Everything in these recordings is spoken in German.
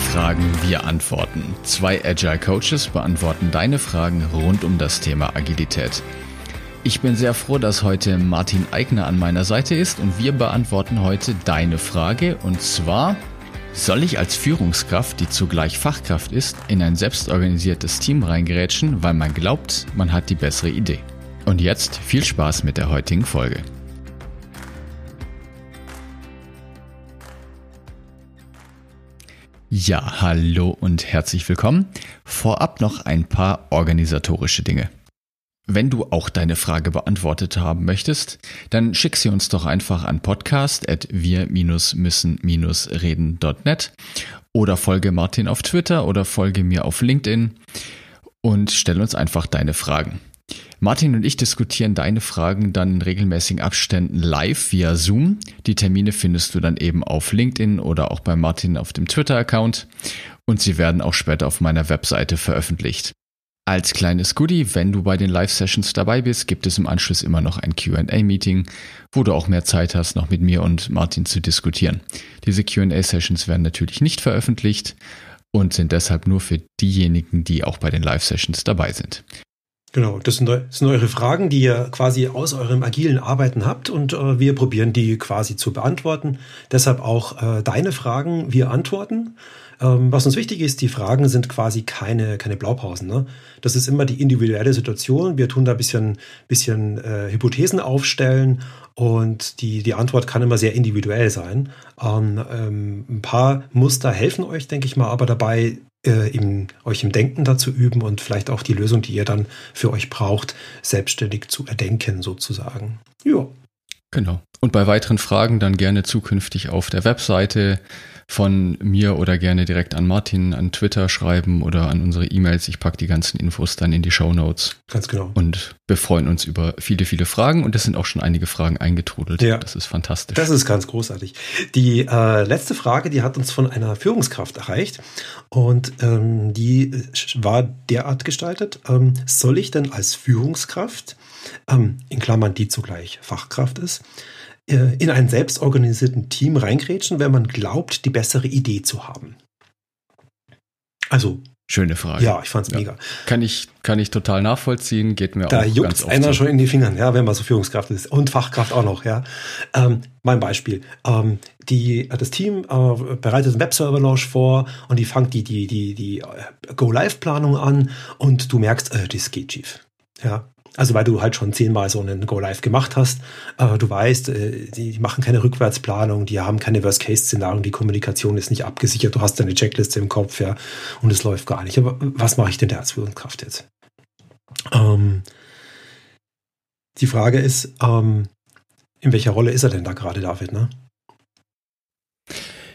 Fragen, wir antworten. Zwei Agile Coaches beantworten deine Fragen rund um das Thema Agilität. Ich bin sehr froh, dass heute Martin Eigner an meiner Seite ist und wir beantworten heute deine Frage und zwar, soll ich als Führungskraft, die zugleich Fachkraft ist, in ein selbstorganisiertes Team reingerätschen, weil man glaubt, man hat die bessere Idee? Und jetzt viel Spaß mit der heutigen Folge. Ja, hallo und herzlich willkommen. Vorab noch ein paar organisatorische Dinge. Wenn du auch deine Frage beantwortet haben möchtest, dann schick sie uns doch einfach an podcast.wir-müssen-reden.net oder folge Martin auf Twitter oder folge mir auf LinkedIn und stell uns einfach deine Fragen. Martin und ich diskutieren deine Fragen dann in regelmäßigen Abständen live via Zoom. Die Termine findest du dann eben auf LinkedIn oder auch bei Martin auf dem Twitter-Account und sie werden auch später auf meiner Webseite veröffentlicht. Als kleines Goodie, wenn du bei den Live-Sessions dabei bist, gibt es im Anschluss immer noch ein QA-Meeting, wo du auch mehr Zeit hast, noch mit mir und Martin zu diskutieren. Diese QA-Sessions werden natürlich nicht veröffentlicht und sind deshalb nur für diejenigen, die auch bei den Live-Sessions dabei sind. Genau, das sind, das sind, eure Fragen, die ihr quasi aus eurem agilen Arbeiten habt und äh, wir probieren die quasi zu beantworten. Deshalb auch äh, deine Fragen, wir antworten. Ähm, was uns wichtig ist, die Fragen sind quasi keine, keine Blaupausen. Ne? Das ist immer die individuelle Situation. Wir tun da ein bisschen, bisschen äh, Hypothesen aufstellen und die, die Antwort kann immer sehr individuell sein. Ähm, ähm, ein paar Muster helfen euch, denke ich mal, aber dabei äh, im, euch im Denken dazu üben und vielleicht auch die Lösung, die ihr dann für euch braucht, selbstständig zu erdenken sozusagen. Ja. Genau. Und bei weiteren Fragen dann gerne zukünftig auf der Webseite von mir oder gerne direkt an Martin an Twitter schreiben oder an unsere E-Mails. Ich packe die ganzen Infos dann in die Show Notes. Ganz genau. Und wir freuen uns über viele, viele Fragen und es sind auch schon einige Fragen eingetrudelt. Ja. Das ist fantastisch. Das ist ganz großartig. Die äh, letzte Frage, die hat uns von einer Führungskraft erreicht und ähm, die war derart gestaltet. Ähm, soll ich denn als Führungskraft, ähm, in Klammern die zugleich Fachkraft ist, äh, in einen selbstorganisierten Team reingrätschen, wenn man glaubt, die bessere Idee zu haben? Also. Schöne Frage. Ja, ich fand's ja. mega. Kann ich, kann ich total nachvollziehen, geht mir da auch juckt ganz oft einer so. schon in die Finger, ja, wenn man so Führungskraft ist. Und Fachkraft auch noch, ja. Ähm, mein Beispiel. Ähm, die, das Team äh, bereitet einen Webserver-Launch vor und die fangt die, die, die, die äh, Go-Live-Planung an und du merkst, äh, das geht schief. Ja, also weil du halt schon zehnmal so einen Go-Live gemacht hast. Äh, du weißt, äh, die machen keine Rückwärtsplanung, die haben keine Worst-Case-Szenarien, die Kommunikation ist nicht abgesichert, du hast deine Checkliste im Kopf, ja, und es läuft gar nicht. Aber was mache ich denn da als Führungskraft jetzt? Ähm, die Frage ist, ähm, in welcher Rolle ist er denn da gerade, David, ne?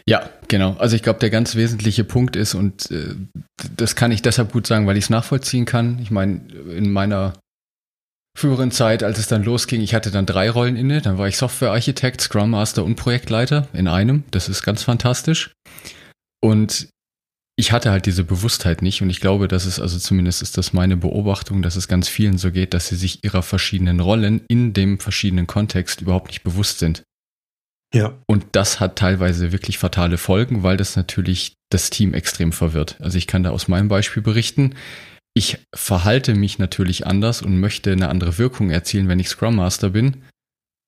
Ja, genau. Also ich glaube, der ganz wesentliche Punkt ist, und äh, das kann ich deshalb gut sagen, weil ich es nachvollziehen kann. Ich meine, in meiner früheren Zeit, als es dann losging, ich hatte dann drei Rollen inne. Dann war ich Softwarearchitekt, Scrum Master und Projektleiter in einem. Das ist ganz fantastisch. Und ich hatte halt diese Bewusstheit nicht und ich glaube, dass es, also zumindest ist das meine Beobachtung, dass es ganz vielen so geht, dass sie sich ihrer verschiedenen Rollen in dem verschiedenen Kontext überhaupt nicht bewusst sind. Ja. Und das hat teilweise wirklich fatale Folgen, weil das natürlich das Team extrem verwirrt. Also ich kann da aus meinem Beispiel berichten ich verhalte mich natürlich anders und möchte eine andere Wirkung erzielen, wenn ich Scrum Master bin,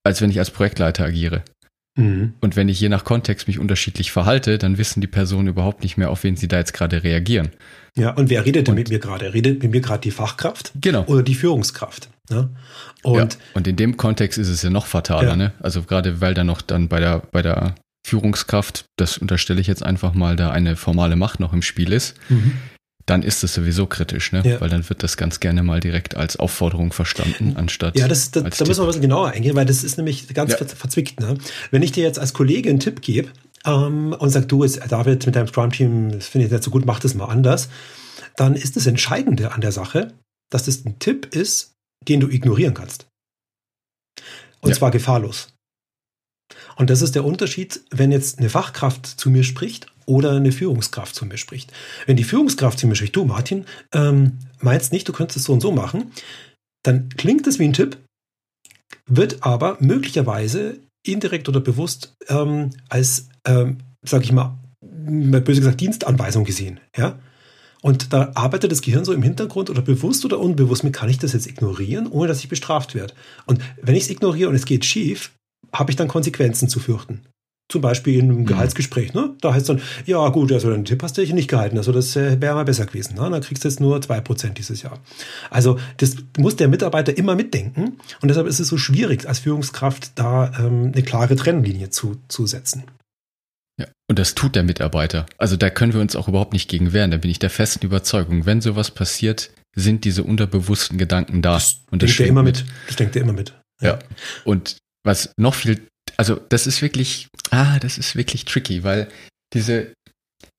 als wenn ich als Projektleiter agiere. Mhm. Und wenn ich je nach Kontext mich unterschiedlich verhalte, dann wissen die Personen überhaupt nicht mehr, auf wen sie da jetzt gerade reagieren. Ja, und wer redet denn und, mit mir gerade? Redet mit mir gerade die Fachkraft? Genau. Oder die Führungskraft? Ne? Und, ja, und in dem Kontext ist es ja noch fataler, ja. ne? Also gerade weil da noch dann bei der, bei der Führungskraft, das unterstelle ich jetzt einfach mal, da eine formale Macht noch im Spiel ist, mhm dann ist es sowieso kritisch, ne? Ja. Weil dann wird das ganz gerne mal direkt als Aufforderung verstanden, anstatt. Ja, das, das, da müssen wir ein bisschen genauer eingehen, weil das ist nämlich ganz ja. verzwickt. Ne? Wenn ich dir jetzt als Kollege einen Tipp gebe ähm, und sag, du, David, mit deinem Scrum-Team, das finde ich nicht so gut, mach das mal anders dann ist das Entscheidende an der Sache, dass das ein Tipp ist, den du ignorieren kannst. Und ja. zwar gefahrlos. Und das ist der Unterschied, wenn jetzt eine Fachkraft zu mir spricht oder eine Führungskraft zu mir spricht. Wenn die Führungskraft zu mir spricht, du Martin, ähm, meinst nicht, du könntest es so und so machen, dann klingt es wie ein Tipp, wird aber möglicherweise indirekt oder bewusst ähm, als, ähm, sag ich mal, böse gesagt, Dienstanweisung gesehen. Ja? Und da arbeitet das Gehirn so im Hintergrund oder bewusst oder unbewusst mit, kann ich das jetzt ignorieren, ohne dass ich bestraft werde. Und wenn ich es ignoriere und es geht schief, habe ich dann Konsequenzen zu fürchten. Zum Beispiel in einem mhm. Gehaltsgespräch, ne? Da heißt es dann, ja gut, also den Tipp hast du dich nicht gehalten, also das äh, wäre mal besser gewesen. Ne? Dann kriegst du jetzt nur 2% dieses Jahr. Also das muss der Mitarbeiter immer mitdenken und deshalb ist es so schwierig, als Führungskraft da ähm, eine klare Trennlinie zu, zu setzen. Ja, und das tut der Mitarbeiter. Also da können wir uns auch überhaupt nicht gegen wehren. Da bin ich der festen Überzeugung. Wenn sowas passiert, sind diese unterbewussten Gedanken da. Das und das denkt er immer mit. mit. Das denkt er immer mit. Ja. ja. Und was noch viel also das ist wirklich, ah, das ist wirklich tricky, weil diese,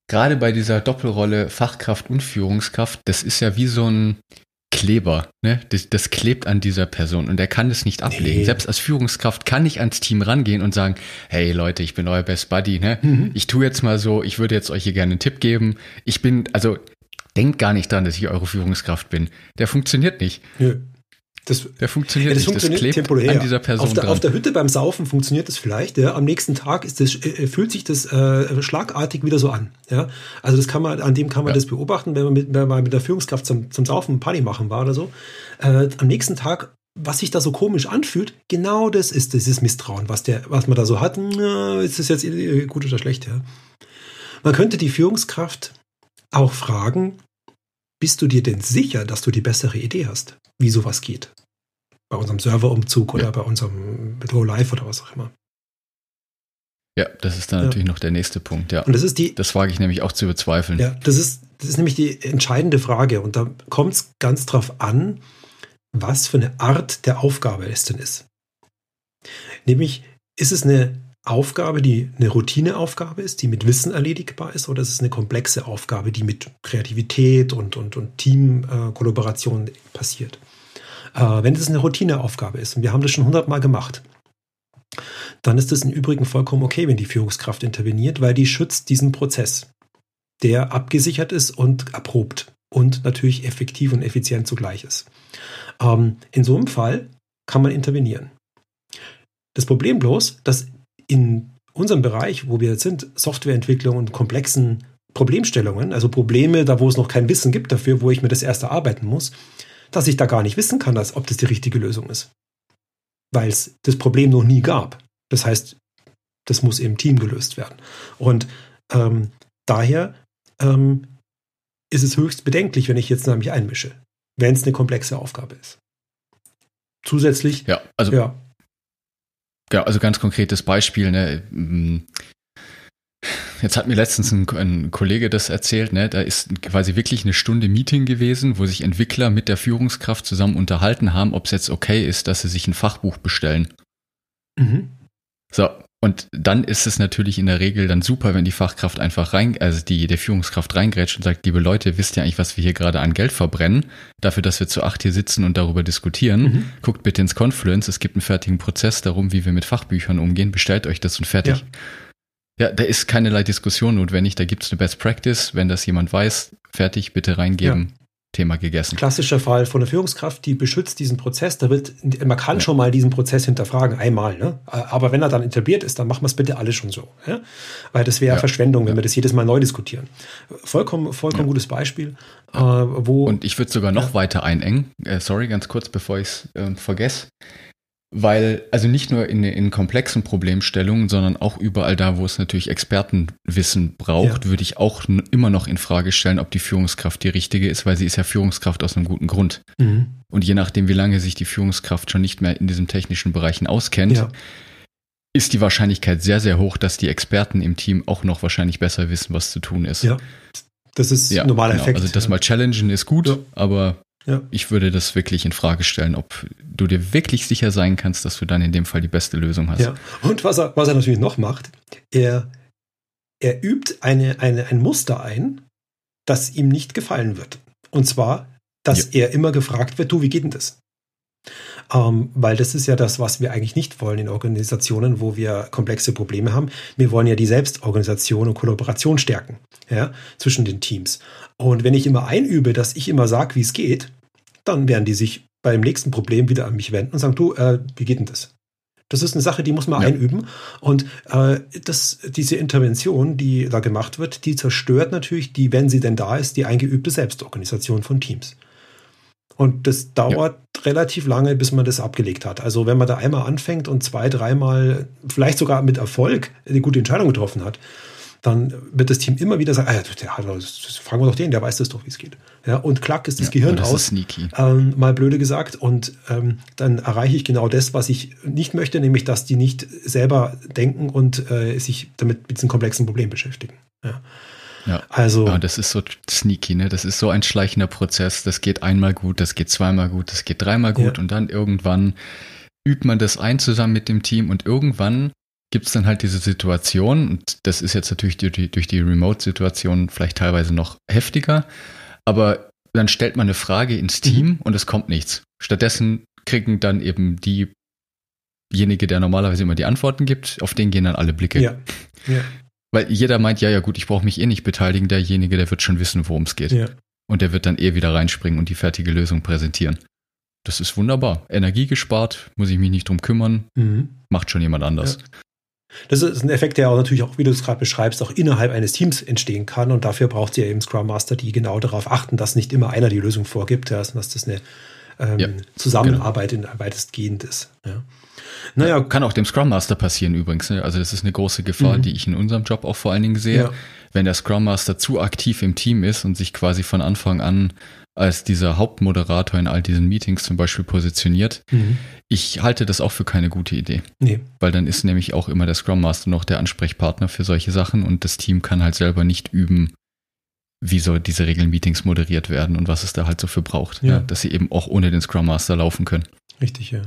gerade bei dieser Doppelrolle Fachkraft und Führungskraft, das ist ja wie so ein Kleber, ne? Das, das klebt an dieser Person und er kann es nicht ablegen. Nee. Selbst als Führungskraft kann ich ans Team rangehen und sagen, hey Leute, ich bin euer Best Buddy, ne? Mhm. Ich tue jetzt mal so, ich würde jetzt euch hier gerne einen Tipp geben. Ich bin, also denkt gar nicht dran, dass ich eure Führungskraft bin. Der funktioniert nicht. Ja. Das, der funktioniert, ja, das nicht. funktioniert das temporär. An dieser Person auf, der, auf der Hütte beim Saufen funktioniert das vielleicht. Ja. Am nächsten Tag ist das, äh, fühlt sich das äh, schlagartig wieder so an. Ja. Also das kann man, an dem kann man ja. das beobachten, wenn man mit, wenn man mit der Führungskraft zum, zum Saufen Party machen war oder so. Äh, am nächsten Tag was sich da so komisch anfühlt, genau das ist dieses Misstrauen, was, der, was man da so hat. ist das jetzt gut oder schlecht? Ja. Man könnte die Führungskraft auch fragen, bist du dir denn sicher, dass du die bessere Idee hast, wie sowas geht? Bei unserem Serverumzug oder ja. bei unserem Go Live oder was auch immer. Ja, das ist dann ja. natürlich noch der nächste Punkt, ja. Und das ist die. Das wage ich nämlich auch zu bezweifeln. Ja, das ist, das ist nämlich die entscheidende Frage. Und da kommt es ganz drauf an, was für eine Art der Aufgabe es denn ist. Nämlich, ist es eine Aufgabe, die eine Routineaufgabe ist, die mit Wissen erledigbar ist, oder ist es eine komplexe Aufgabe, die mit Kreativität und, und, und Teamkollaboration passiert? Äh, wenn es eine Routineaufgabe ist, und wir haben das schon hundertmal gemacht, dann ist es im Übrigen vollkommen okay, wenn die Führungskraft interveniert, weil die schützt diesen Prozess, der abgesichert ist und erprobt und natürlich effektiv und effizient zugleich ist. Ähm, in so einem Fall kann man intervenieren. Das Problem bloß, dass in unserem Bereich, wo wir jetzt sind, Softwareentwicklung und komplexen Problemstellungen, also Probleme, da wo es noch kein Wissen gibt dafür, wo ich mir das erst erarbeiten muss, dass ich da gar nicht wissen kann, dass, ob das die richtige Lösung ist. Weil es das Problem noch nie gab. Das heißt, das muss im Team gelöst werden. Und ähm, daher ähm, ist es höchst bedenklich, wenn ich jetzt nämlich einmische, wenn es eine komplexe Aufgabe ist. Zusätzlich, ja, also ja, ja, also ganz konkretes Beispiel, ne? Mm, jetzt hat mir letztens ein, ein, Kollege das erzählt, ne? Da ist quasi wirklich eine Stunde Meeting gewesen, wo sich Entwickler mit der Führungskraft zusammen unterhalten haben, ob es jetzt okay ist, dass sie sich ein Fachbuch bestellen. Mhm. So, und dann ist es natürlich in der Regel dann super, wenn die Fachkraft einfach rein, also die der Führungskraft reingrätscht und sagt, liebe Leute, wisst ihr eigentlich, was wir hier gerade an Geld verbrennen, dafür, dass wir zu acht hier sitzen und darüber diskutieren. Mhm. Guckt bitte ins Confluence, es gibt einen fertigen Prozess darum, wie wir mit Fachbüchern umgehen, bestellt euch das und fertig. Ja, ja da ist keinerlei Diskussion notwendig, da gibt es eine Best Practice, wenn das jemand weiß, fertig, bitte reingeben. Ja. Thema gegessen. Klassischer Fall von der Führungskraft, die beschützt diesen Prozess. Da wird, man kann ja. schon mal diesen Prozess hinterfragen, einmal. Ne? Aber wenn er dann etabliert ist, dann machen wir es bitte alle schon so. Ja? Weil das wäre ja. Verschwendung, wenn wir das jedes Mal neu diskutieren. Vollkommen, vollkommen gutes Beispiel. Äh, wo Und ich würde sogar noch weiter einengen. Äh, sorry, ganz kurz, bevor ich es äh, vergesse. Weil, also nicht nur in, in komplexen Problemstellungen, sondern auch überall da, wo es natürlich Expertenwissen braucht, ja. würde ich auch immer noch in Frage stellen, ob die Führungskraft die richtige ist, weil sie ist ja Führungskraft aus einem guten Grund. Mhm. Und je nachdem, wie lange sich die Führungskraft schon nicht mehr in diesen technischen Bereichen auskennt, ja. ist die Wahrscheinlichkeit sehr, sehr hoch, dass die Experten im Team auch noch wahrscheinlich besser wissen, was zu tun ist. Ja. Das ist ja, normaler genau. Effekt. Also das mal challengen ist gut, aber ja. Ich würde das wirklich in Frage stellen, ob du dir wirklich sicher sein kannst, dass du dann in dem Fall die beste Lösung hast. Ja. Und was er, was er natürlich noch macht, er, er übt eine, eine, ein Muster ein, das ihm nicht gefallen wird. Und zwar, dass ja. er immer gefragt wird, du, wie geht denn das? Ähm, weil das ist ja das, was wir eigentlich nicht wollen in Organisationen, wo wir komplexe Probleme haben. Wir wollen ja die Selbstorganisation und Kollaboration stärken ja, zwischen den Teams. Und wenn ich immer einübe, dass ich immer sage, wie es geht, dann werden die sich beim nächsten Problem wieder an mich wenden und sagen, du, äh, wie geht denn das? Das ist eine Sache, die muss man ja. einüben. Und äh, das, diese Intervention, die da gemacht wird, die zerstört natürlich die, wenn sie denn da ist, die eingeübte Selbstorganisation von Teams. Und das dauert ja. relativ lange, bis man das abgelegt hat. Also wenn man da einmal anfängt und zwei, dreimal, vielleicht sogar mit Erfolg, eine gute Entscheidung getroffen hat, dann wird das Team immer wieder sagen, ah, ja, der, fragen wir doch den, der weiß das doch, wie es geht. Ja, und klack ist das ja, Gehirn das aus, ähm, mal blöde gesagt. Und ähm, dann erreiche ich genau das, was ich nicht möchte, nämlich, dass die nicht selber denken und äh, sich damit mit diesem komplexen Problem beschäftigen. Ja. Ja. Also. Ja, das ist so sneaky, ne? Das ist so ein schleichender Prozess. Das geht einmal gut, das geht zweimal gut, das geht dreimal gut ja. und dann irgendwann übt man das ein zusammen mit dem Team und irgendwann gibt es dann halt diese Situation und das ist jetzt natürlich durch die, durch die Remote-Situation vielleicht teilweise noch heftiger, aber dann stellt man eine Frage ins Team mhm. und es kommt nichts. Stattdessen kriegen dann eben diejenige, der normalerweise immer die Antworten gibt, auf den gehen dann alle Blicke. Ja. ja. Weil jeder meint, ja, ja gut, ich brauche mich eh nicht beteiligen, derjenige, der wird schon wissen, worum es geht. Ja. Und der wird dann eh wieder reinspringen und die fertige Lösung präsentieren. Das ist wunderbar. Energie gespart, muss ich mich nicht drum kümmern, mhm. macht schon jemand anders. Ja. Das ist ein Effekt, der auch natürlich auch, wie du es gerade beschreibst, auch innerhalb eines Teams entstehen kann. Und dafür braucht es ja eben Scrum Master, die genau darauf achten, dass nicht immer einer die Lösung vorgibt, sondern dass das eine ähm, Zusammenarbeit genau. in weitestgehend ist. Ja. Naja, kann auch dem Scrum Master passieren übrigens. Ne? Also das ist eine große Gefahr, mhm. die ich in unserem Job auch vor allen Dingen sehe. Ja. Wenn der Scrum Master zu aktiv im Team ist und sich quasi von Anfang an als dieser Hauptmoderator in all diesen Meetings zum Beispiel positioniert. Mhm. Ich halte das auch für keine gute Idee. Nee. Weil dann ist nämlich auch immer der Scrum Master noch der Ansprechpartner für solche Sachen und das Team kann halt selber nicht üben, wie soll diese Regelmeetings moderiert werden und was es da halt so für braucht. Ja. ja. dass sie eben auch ohne den Scrum Master laufen können. Richtig, ja.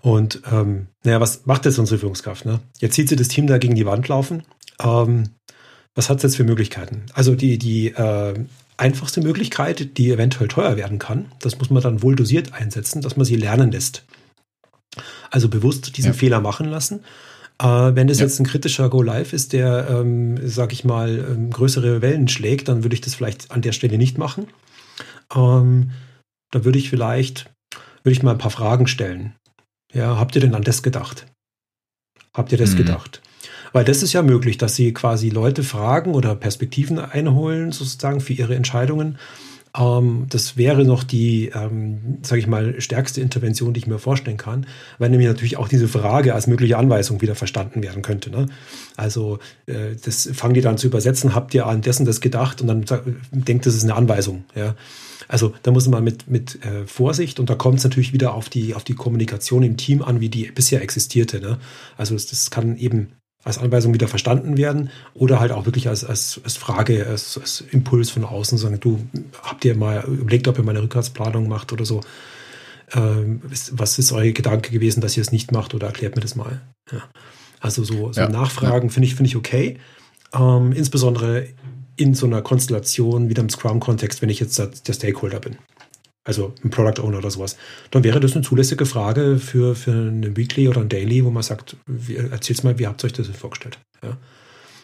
Und ähm, naja, was macht jetzt unsere Führungskraft? Ne? Jetzt sieht sie das Team da gegen die Wand laufen. Ähm, was hat es jetzt für Möglichkeiten? Also die, die äh, einfachste Möglichkeit, die eventuell teuer werden kann, das muss man dann wohl dosiert einsetzen, dass man sie lernen lässt. Also bewusst diesen ja. Fehler machen lassen. Äh, wenn das ja. jetzt ein kritischer Go-Live ist, der, ähm, sag ich mal, ähm, größere Wellen schlägt, dann würde ich das vielleicht an der Stelle nicht machen. Ähm, da würde ich vielleicht, würde ich mal ein paar Fragen stellen. Ja, habt ihr denn an das gedacht? Habt ihr das mhm. gedacht? Weil das ist ja möglich, dass sie quasi Leute fragen oder Perspektiven einholen, sozusagen für ihre Entscheidungen. Ähm, das wäre noch die, ähm, sage ich mal, stärkste Intervention, die ich mir vorstellen kann, weil nämlich natürlich auch diese Frage als mögliche Anweisung wieder verstanden werden könnte. Ne? Also äh, das fangen die dann zu übersetzen, habt ihr an dessen das gedacht und dann denkt, das ist eine Anweisung. Ja? Also da muss man mit, mit äh, Vorsicht und da kommt es natürlich wieder auf die, auf die Kommunikation im Team an, wie die bisher existierte. Ne? Also das, das kann eben als Anweisung wieder verstanden werden oder halt auch wirklich als, als, als Frage, als, als Impuls von außen sagen, du habt ihr mal überlegt, ob ihr mal eine Rückwärtsplanung macht oder so. Ähm, was ist euer Gedanke gewesen, dass ihr es nicht macht oder erklärt mir das mal. Ja. Also so, so ja. Nachfragen finde ich, finde ich okay. Ähm, insbesondere in so einer Konstellation wie im Scrum-Kontext, wenn ich jetzt der Stakeholder bin. Also ein Product Owner oder sowas. Dann wäre das eine zulässige Frage für, für eine Weekly oder ein Daily, wo man sagt, wie, erzähl's mal, wie habt ihr euch das vorgestellt? Ja.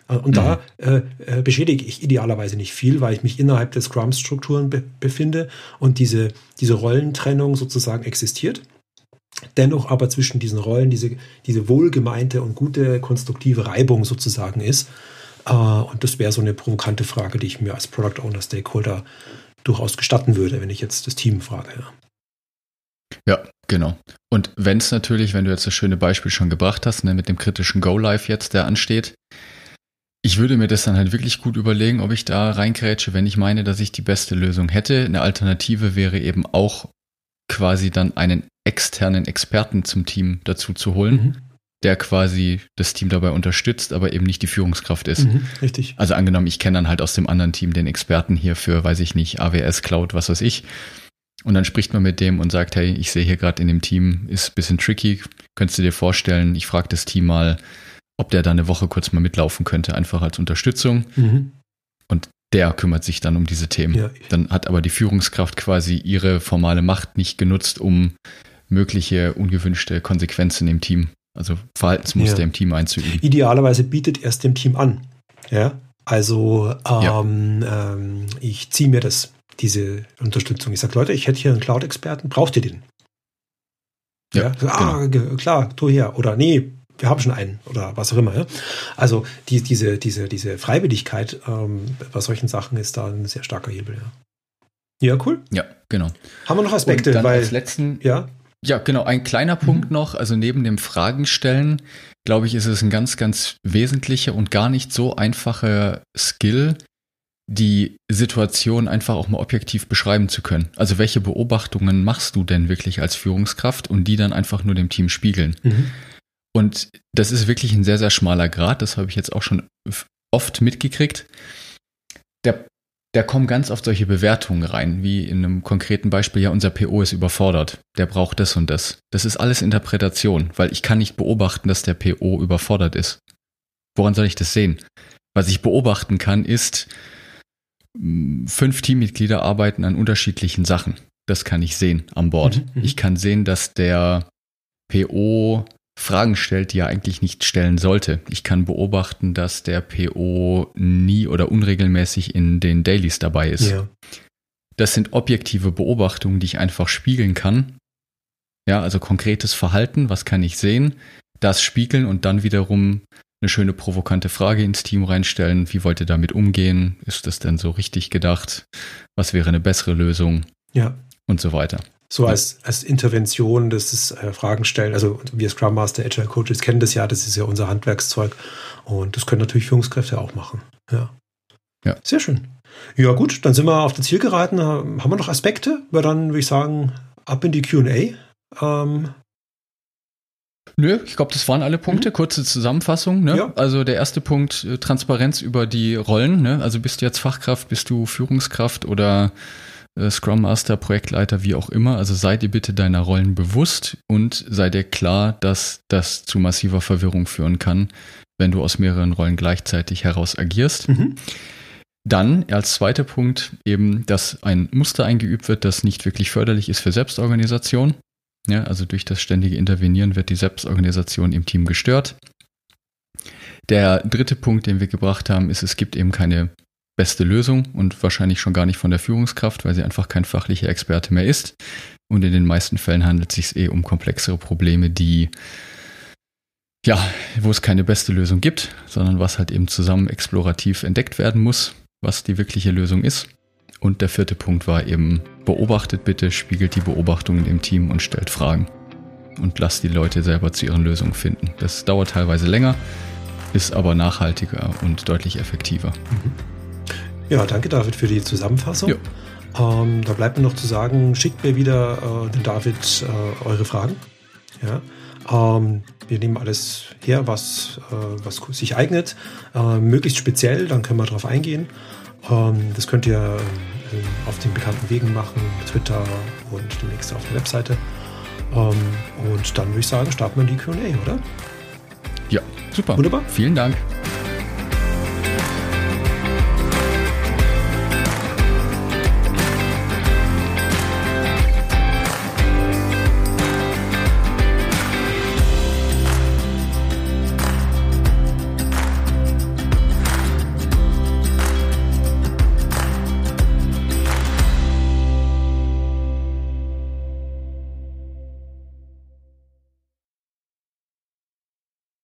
Äh, und mhm. da äh, äh, beschädige ich idealerweise nicht viel, weil ich mich innerhalb der Scrum-Strukturen be befinde und diese, diese Rollentrennung sozusagen existiert. Dennoch aber zwischen diesen Rollen diese, diese wohlgemeinte und gute konstruktive Reibung sozusagen ist. Äh, und das wäre so eine provokante Frage, die ich mir als Product Owner Stakeholder durchaus gestatten würde, wenn ich jetzt das Team frage. Ja. Ja, genau. Und wenn es natürlich, wenn du jetzt das schöne Beispiel schon gebracht hast, ne, mit dem kritischen Go-Live jetzt, der ansteht, ich würde mir das dann halt wirklich gut überlegen, ob ich da reinkrätsche, wenn ich meine, dass ich die beste Lösung hätte. Eine Alternative wäre eben auch quasi dann einen externen Experten zum Team dazu zu holen. Mhm der quasi das Team dabei unterstützt, aber eben nicht die Führungskraft ist. Mhm, richtig. Also angenommen, ich kenne dann halt aus dem anderen Team den Experten hier für, weiß ich nicht, AWS, Cloud, was weiß ich. Und dann spricht man mit dem und sagt, hey, ich sehe hier gerade in dem Team, ist ein bisschen tricky. Könntest du dir vorstellen, ich frage das Team mal, ob der da eine Woche kurz mal mitlaufen könnte, einfach als Unterstützung. Mhm. Und der kümmert sich dann um diese Themen. Ja. Dann hat aber die Führungskraft quasi ihre formale Macht nicht genutzt, um mögliche ungewünschte Konsequenzen im Team, also Verhaltensmuster ja. im Team einzuüben. Idealerweise bietet er es dem Team an. Ja, also ähm, ja. ähm, ich ziehe mir das, diese Unterstützung. Ich sage, Leute, ich hätte hier einen Cloud-Experten, braucht ihr den? Ja, ja ah, genau. klar, tu her. Oder nee, wir haben schon einen oder was auch immer. Ja? Also die, diese, diese, diese Freiwilligkeit ähm, bei solchen Sachen ist da ein sehr starker Hebel. Ja, ja cool. Ja, genau. Haben wir noch Aspekte? Und dann weil, als letzten, ja? Ja, genau, ein kleiner Punkt mhm. noch, also neben dem Fragen stellen, glaube ich, ist es ein ganz, ganz wesentlicher und gar nicht so einfacher Skill, die Situation einfach auch mal objektiv beschreiben zu können. Also welche Beobachtungen machst du denn wirklich als Führungskraft und die dann einfach nur dem Team spiegeln? Mhm. Und das ist wirklich ein sehr, sehr schmaler Grad. Das habe ich jetzt auch schon oft mitgekriegt. Der, da kommen ganz oft solche Bewertungen rein, wie in einem konkreten Beispiel, ja, unser PO ist überfordert. Der braucht das und das. Das ist alles Interpretation, weil ich kann nicht beobachten, dass der PO überfordert ist. Woran soll ich das sehen? Was ich beobachten kann, ist, fünf Teammitglieder arbeiten an unterschiedlichen Sachen. Das kann ich sehen am Board. Mhm, mhm. ich kann sehen, dass der PO Fragen stellt, die er eigentlich nicht stellen sollte. Ich kann beobachten, dass der PO nie oder unregelmäßig in den Dailies dabei ist. Ja. Das sind objektive Beobachtungen, die ich einfach spiegeln kann. Ja, also konkretes Verhalten, was kann ich sehen, das spiegeln und dann wiederum eine schöne provokante Frage ins Team reinstellen. Wie wollt ihr damit umgehen? Ist das denn so richtig gedacht? Was wäre eine bessere Lösung? Ja. Und so weiter. So als, als Intervention, das ist äh, Fragen stellen. Also wir Scrum Master, Agile Coaches kennen das ja, das ist ja unser Handwerkszeug. Und das können natürlich Führungskräfte auch machen. Ja. Ja. Sehr schön. Ja, gut, dann sind wir auf das Ziel geraten. Haben wir noch Aspekte? Weil dann würde ich sagen, ab in die QA. Ähm, Nö, ich glaube, das waren alle Punkte. Mhm. Kurze Zusammenfassung. Ne? Ja. Also der erste Punkt, äh, Transparenz über die Rollen. Ne? Also bist du jetzt Fachkraft, bist du Führungskraft oder äh, Scrum Master, Projektleiter, wie auch immer. Also seid ihr bitte deiner Rollen bewusst und seid ihr klar, dass das zu massiver Verwirrung führen kann, wenn du aus mehreren Rollen gleichzeitig heraus agierst. Mhm. Dann als zweiter Punkt eben, dass ein Muster eingeübt wird, das nicht wirklich förderlich ist für Selbstorganisation. Ja, also durch das ständige Intervenieren wird die Selbstorganisation im Team gestört. Der dritte Punkt, den wir gebracht haben, ist, es gibt eben keine beste Lösung und wahrscheinlich schon gar nicht von der Führungskraft, weil sie einfach kein fachlicher Experte mehr ist. Und in den meisten Fällen handelt es sich eh um komplexere Probleme, die ja, wo es keine beste Lösung gibt, sondern was halt eben zusammen explorativ entdeckt werden muss, was die wirkliche Lösung ist. Und der vierte Punkt war eben, beobachtet bitte, spiegelt die Beobachtungen im Team und stellt Fragen. Und lasst die Leute selber zu ihren Lösungen finden. Das dauert teilweise länger, ist aber nachhaltiger und deutlich effektiver. Mhm. Ja, danke David für die Zusammenfassung. Ähm, da bleibt mir noch zu sagen, schickt mir wieder äh, den David äh, eure Fragen. Ja. Ähm, wir nehmen alles her, was, äh, was sich eignet. Äh, möglichst speziell, dann können wir darauf eingehen. Ähm, das könnt ihr äh, auf den bekannten Wegen machen, Twitter und demnächst auf der Webseite. Ähm, und dann würde ich sagen, starten wir die QA, oder? Ja, super. Wunderbar. Vielen Dank.